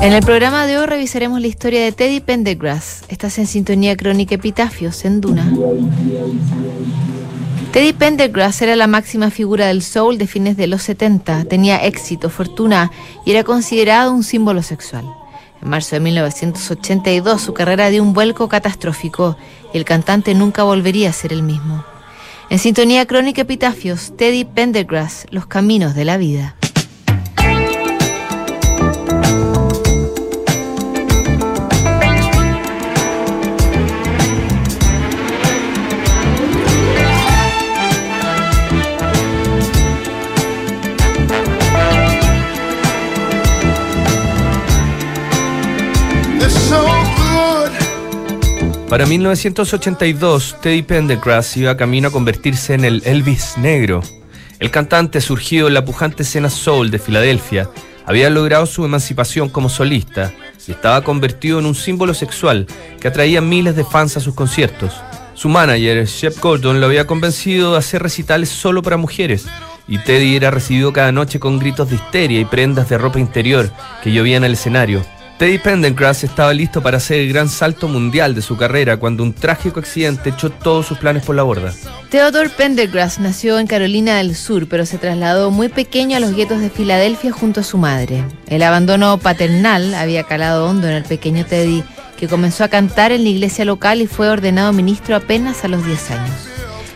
En el programa de hoy revisaremos la historia de Teddy Pendergrass. Estás en sintonía crónica Epitafios en Duna. Teddy Pendergrass era la máxima figura del soul de fines de los 70. Tenía éxito, fortuna y era considerado un símbolo sexual. En marzo de 1982 su carrera dio un vuelco catastrófico y el cantante nunca volvería a ser el mismo. En sintonía crónica Epitafios, Teddy Pendergrass, Los Caminos de la Vida. Para 1982, Teddy Pendergrass iba camino a convertirse en el Elvis negro. El cantante, surgido en la pujante escena soul de Filadelfia, había logrado su emancipación como solista y estaba convertido en un símbolo sexual que atraía miles de fans a sus conciertos. Su manager, Shep Gordon, lo había convencido de hacer recitales solo para mujeres y Teddy era recibido cada noche con gritos de histeria y prendas de ropa interior que llovían al escenario. Teddy Pendergrass estaba listo para hacer el gran salto mundial de su carrera cuando un trágico accidente echó todos sus planes por la borda. Theodore Pendergrass nació en Carolina del Sur, pero se trasladó muy pequeño a los guetos de Filadelfia junto a su madre. El abandono paternal había calado hondo en el pequeño Teddy, que comenzó a cantar en la iglesia local y fue ordenado ministro apenas a los 10 años.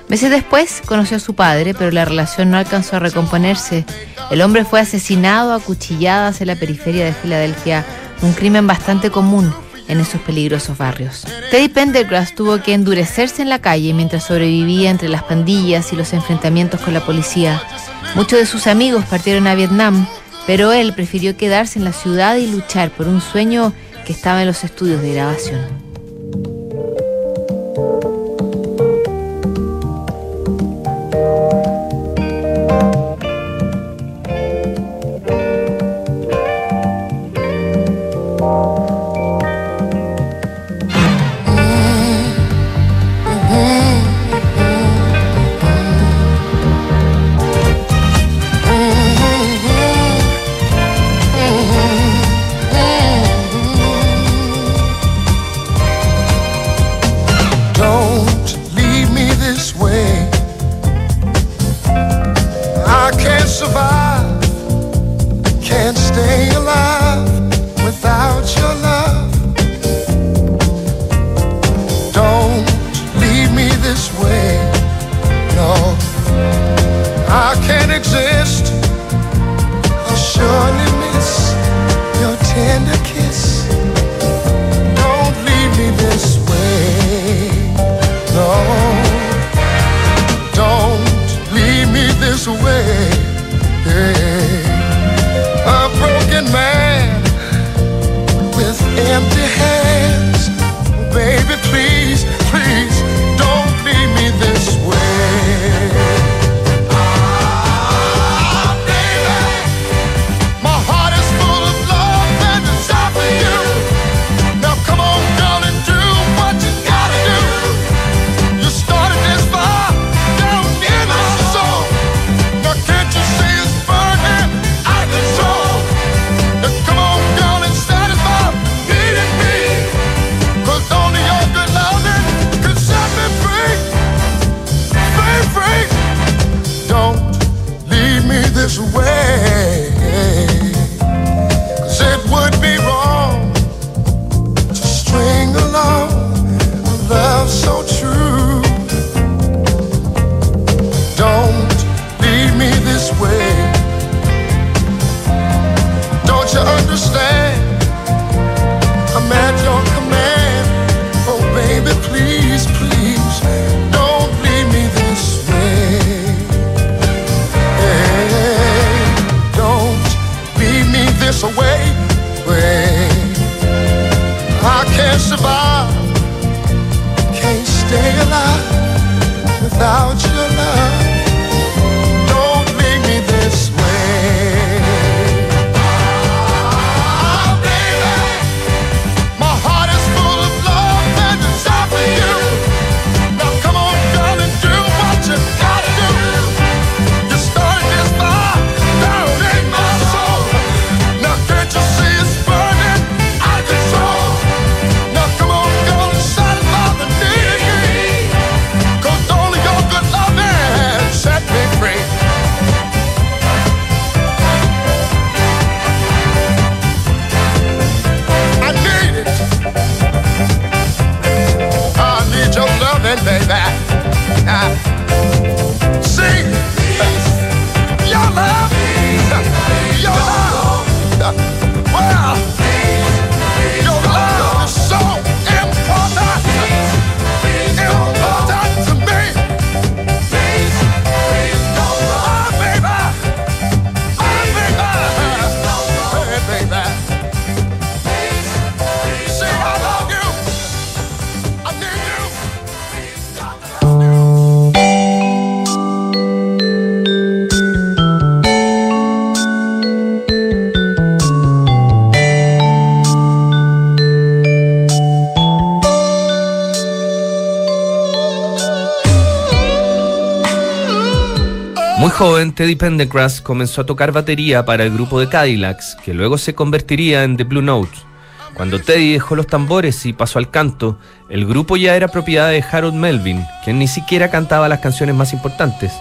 Meses después conoció a su padre, pero la relación no alcanzó a recomponerse. El hombre fue asesinado a cuchilladas en la periferia de Filadelfia un crimen bastante común en esos peligrosos barrios. Teddy Pendergrass tuvo que endurecerse en la calle mientras sobrevivía entre las pandillas y los enfrentamientos con la policía. Muchos de sus amigos partieron a Vietnam, pero él prefirió quedarse en la ciudad y luchar por un sueño que estaba en los estudios de grabación. Joven, Teddy Pendergrass comenzó a tocar batería para el grupo de Cadillacs, que luego se convertiría en The Blue Notes. Cuando Teddy dejó los tambores y pasó al canto, el grupo ya era propiedad de Harold Melvin, quien ni siquiera cantaba las canciones más importantes.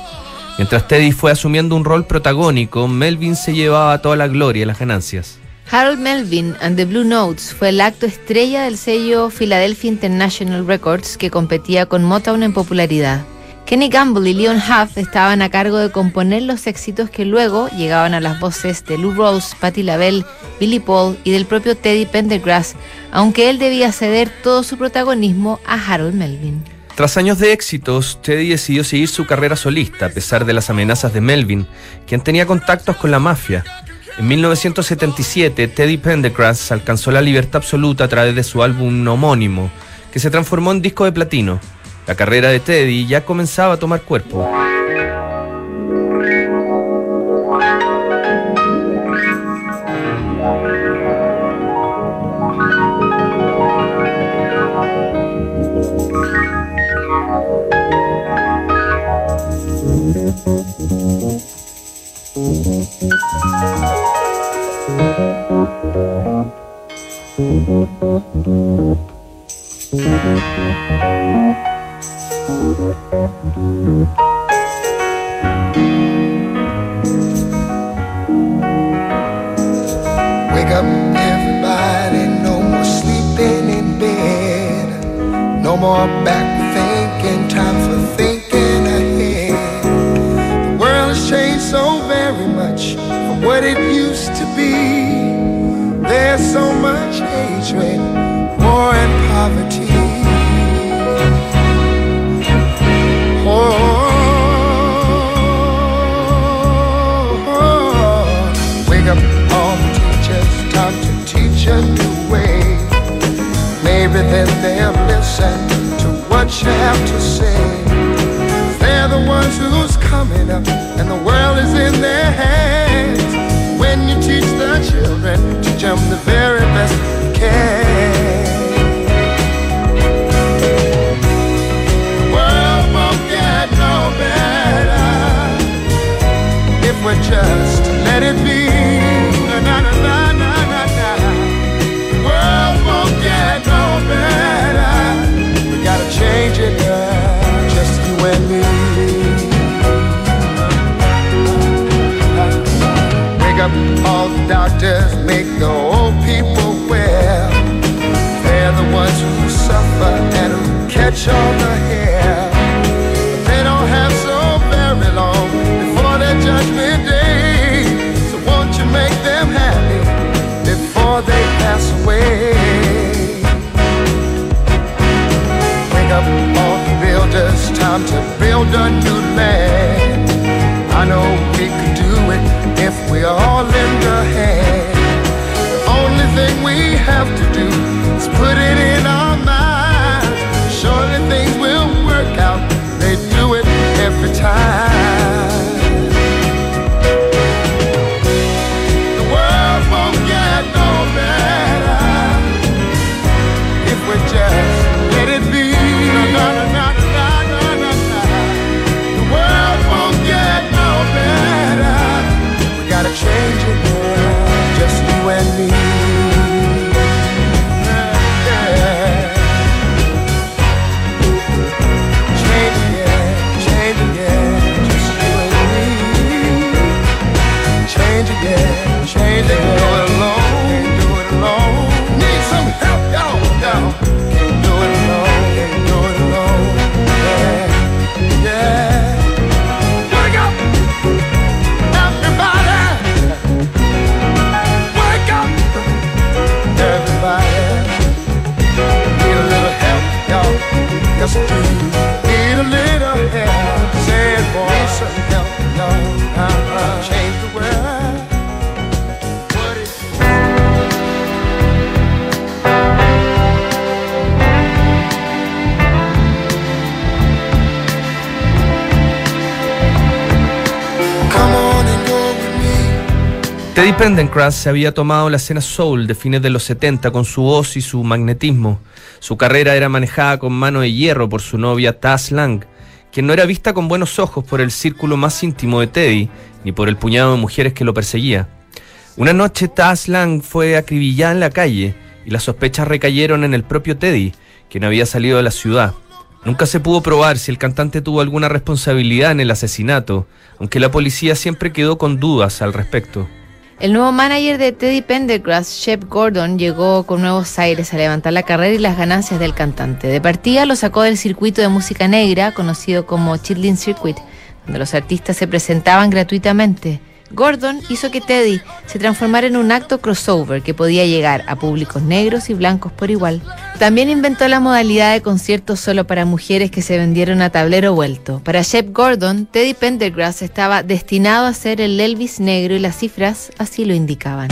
Mientras Teddy fue asumiendo un rol protagónico, Melvin se llevaba toda la gloria y las ganancias. Harold Melvin and the Blue Notes fue el acto estrella del sello Philadelphia International Records que competía con Motown en popularidad. Kenny Gamble y Leon Huff estaban a cargo de componer los éxitos que luego llegaban a las voces de Lou Rose, Patti LaBelle, Billy Paul y del propio Teddy Pendergrass, aunque él debía ceder todo su protagonismo a Harold Melvin. Tras años de éxitos, Teddy decidió seguir su carrera solista a pesar de las amenazas de Melvin, quien tenía contactos con la mafia. En 1977, Teddy Pendergrass alcanzó la libertad absoluta a través de su álbum homónimo, que se transformó en disco de platino. La carrera de Teddy ya comenzaba a tomar cuerpo. Wake up, everybody, no more sleeping in bed. No more back thinking, time for thinking ahead. The world has changed so very much from what it used to be. There's so much hatred, war, and poverty. To what you have to say. They're the ones who's coming up, and the world is in their hands. When you teach the children, to jump the very best you can. The world won't get no better if we just let it be. Who catch all the hair. But they don't have so very long before their judgment day. So won't you make them happy before they pass away? Wake up all the builders, time to build a new land. I know we could do it if we all Teddy Pendergrass se había tomado la escena soul de fines de los 70 con su voz y su magnetismo. Su carrera era manejada con mano de hierro por su novia Taz Lang, quien no era vista con buenos ojos por el círculo más íntimo de Teddy, ni por el puñado de mujeres que lo perseguía. Una noche Taz Lang fue acribillada en la calle y las sospechas recayeron en el propio Teddy, quien había salido de la ciudad. Nunca se pudo probar si el cantante tuvo alguna responsabilidad en el asesinato, aunque la policía siempre quedó con dudas al respecto. El nuevo manager de Teddy Pendergrass, Shep Gordon, llegó con nuevos aires a levantar la carrera y las ganancias del cantante. De partida lo sacó del circuito de música negra, conocido como Chitlin Circuit, donde los artistas se presentaban gratuitamente. Gordon hizo que Teddy se transformara en un acto crossover que podía llegar a públicos negros y blancos por igual. También inventó la modalidad de conciertos solo para mujeres que se vendieron a tablero vuelto. Para Shep Gordon, Teddy Pendergrass estaba destinado a ser el Elvis negro y las cifras así lo indicaban.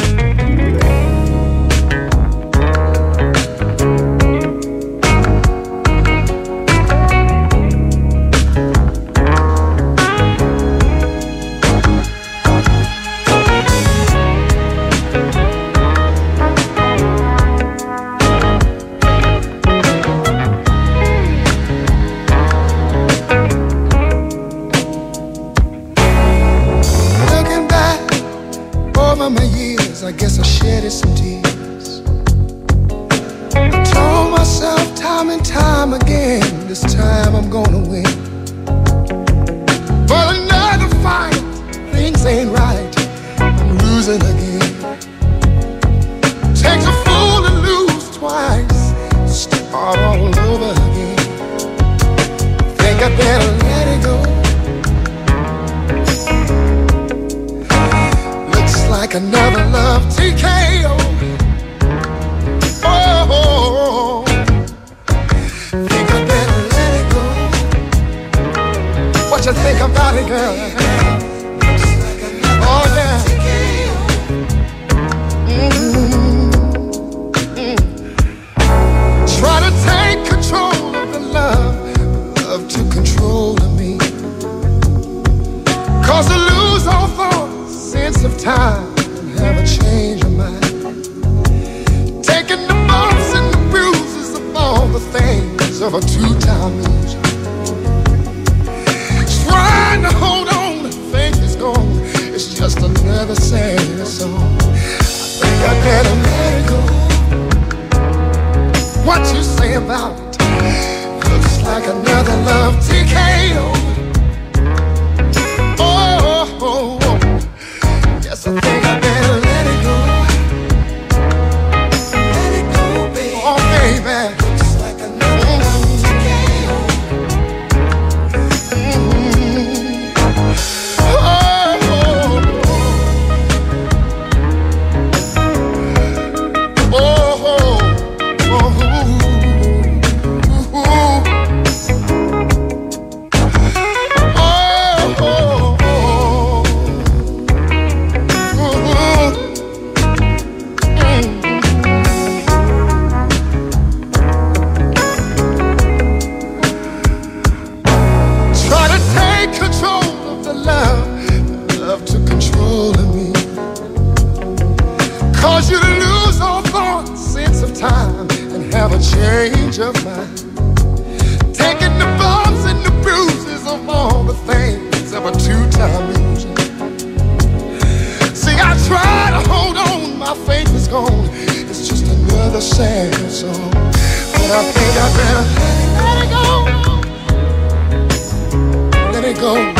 go.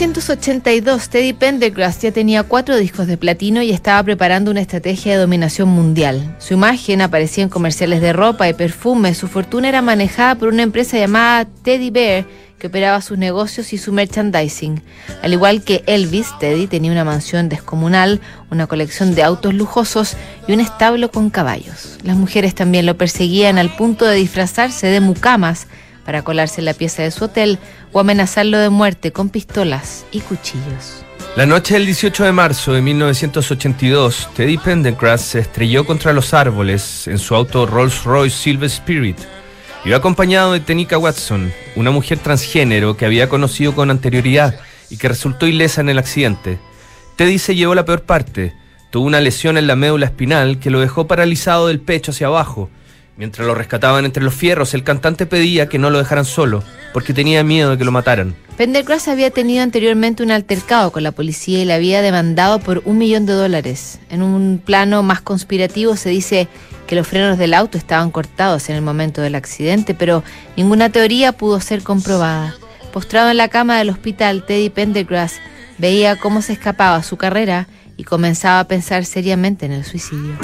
1982, Teddy Pendergrass ya tenía cuatro discos de platino y estaba preparando una estrategia de dominación mundial. Su imagen aparecía en comerciales de ropa y perfume. Su fortuna era manejada por una empresa llamada Teddy Bear que operaba sus negocios y su merchandising. Al igual que Elvis, Teddy tenía una mansión descomunal, una colección de autos lujosos y un establo con caballos. Las mujeres también lo perseguían al punto de disfrazarse de mucamas para colarse en la pieza de su hotel o amenazarlo de muerte con pistolas y cuchillos. La noche del 18 de marzo de 1982, Teddy Pendergrass se estrelló contra los árboles en su auto Rolls-Royce Silver Spirit. Iba acompañado de Tenika Watson, una mujer transgénero que había conocido con anterioridad y que resultó ilesa en el accidente. Teddy se llevó la peor parte. Tuvo una lesión en la médula espinal que lo dejó paralizado del pecho hacia abajo Mientras lo rescataban entre los fierros, el cantante pedía que no lo dejaran solo, porque tenía miedo de que lo mataran. Pendergrass había tenido anteriormente un altercado con la policía y le había demandado por un millón de dólares. En un plano más conspirativo se dice que los frenos del auto estaban cortados en el momento del accidente, pero ninguna teoría pudo ser comprobada. Postrado en la cama del hospital, Teddy Pendergrass veía cómo se escapaba su carrera y comenzaba a pensar seriamente en el suicidio.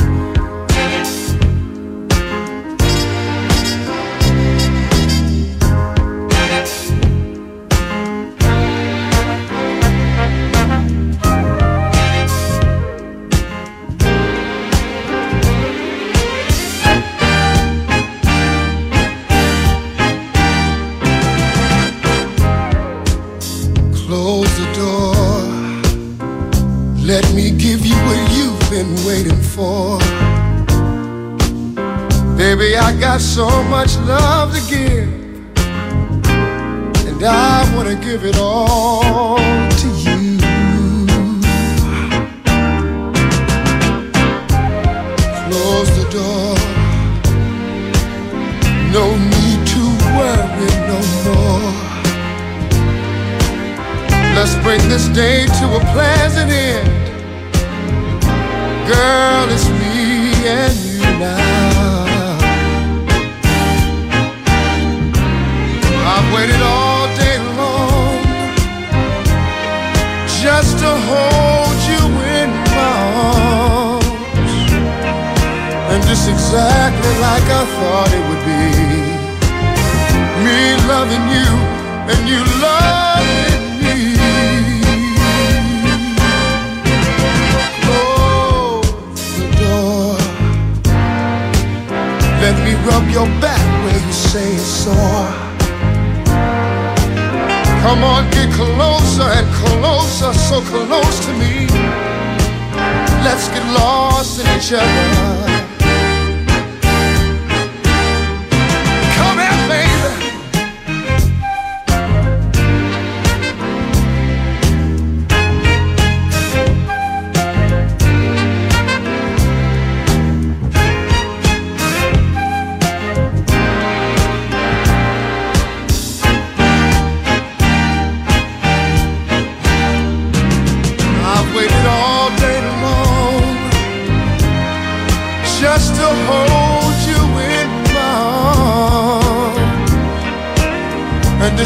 So much love to give, and I want to give it all to you. Close the door, no need to worry no more. Let's bring this day to a pleasant end. Girl, it's me and you now. Just to hold you in my arms. And just exactly like I thought it would be. Me loving you and you loving me. Close the door. Let me rub your back where you say it's sore. Come on, get closer and closer, so close to me. Let's get lost in each other.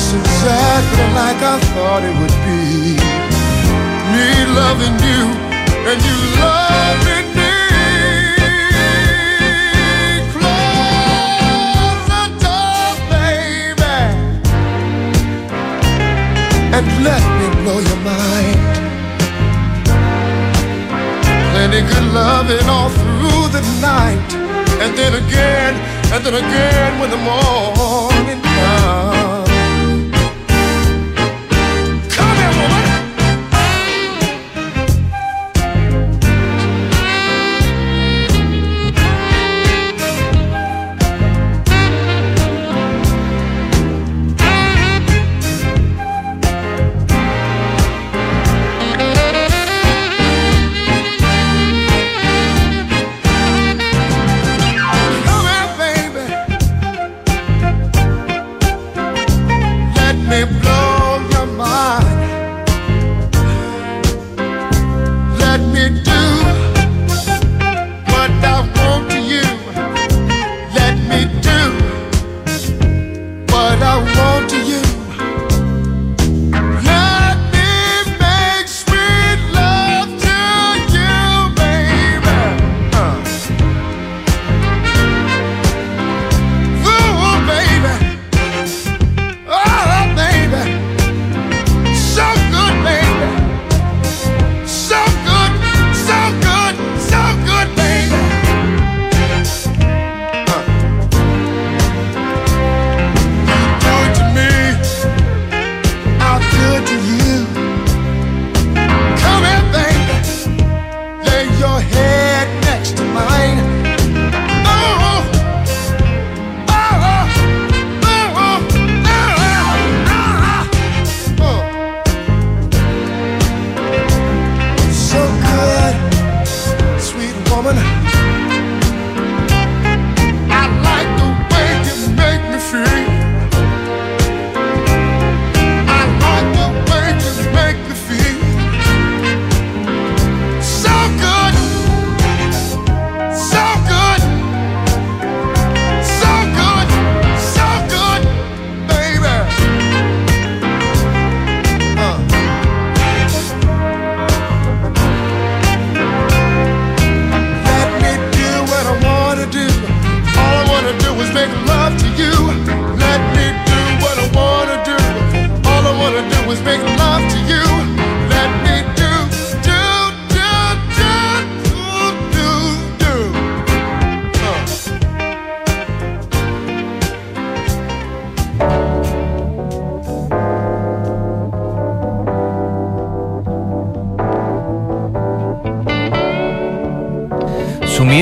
just exactly like I thought it would be. Me loving you and you loving me. Close the door, baby, and let me blow your mind. Plenty good loving all through the night, and then again, and then again when the morning.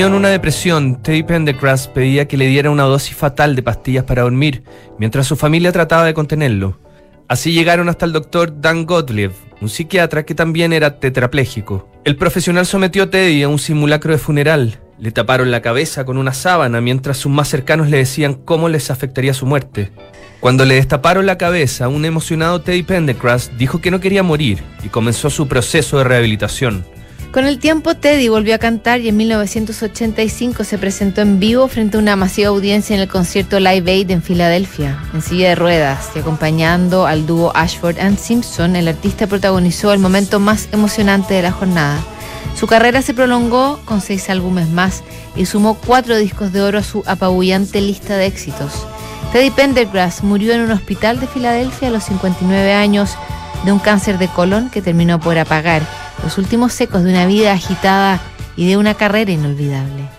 En una depresión, Teddy Pendergrass pedía que le diera una dosis fatal de pastillas para dormir, mientras su familia trataba de contenerlo. Así llegaron hasta el doctor Dan Gottlieb, un psiquiatra que también era tetrapléjico. El profesional sometió a Teddy a un simulacro de funeral. Le taparon la cabeza con una sábana mientras sus más cercanos le decían cómo les afectaría su muerte. Cuando le destaparon la cabeza, un emocionado Teddy Pendergrass dijo que no quería morir y comenzó su proceso de rehabilitación. Con el tiempo, Teddy volvió a cantar y en 1985 se presentó en vivo frente a una masiva audiencia en el concierto Live Aid en Filadelfia, en silla de ruedas, y acompañando al dúo Ashford and Simpson, el artista protagonizó el momento más emocionante de la jornada. Su carrera se prolongó con seis álbumes más y sumó cuatro discos de oro a su apabullante lista de éxitos. Teddy Pendergrass murió en un hospital de Filadelfia a los 59 años de un cáncer de colon que terminó por apagar los últimos secos de una vida agitada y de una carrera inolvidable.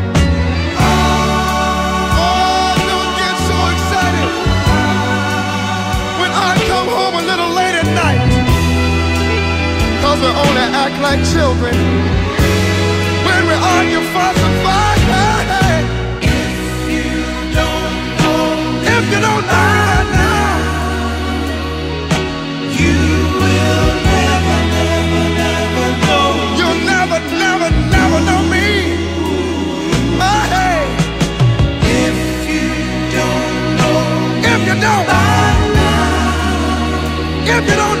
We only act like children when we argue, fuss, and fight. Hey, hey. If you don't know now, you will never, never, never know. You'll never, never, never know me. Hey. If you don't know, if you don't, if you don't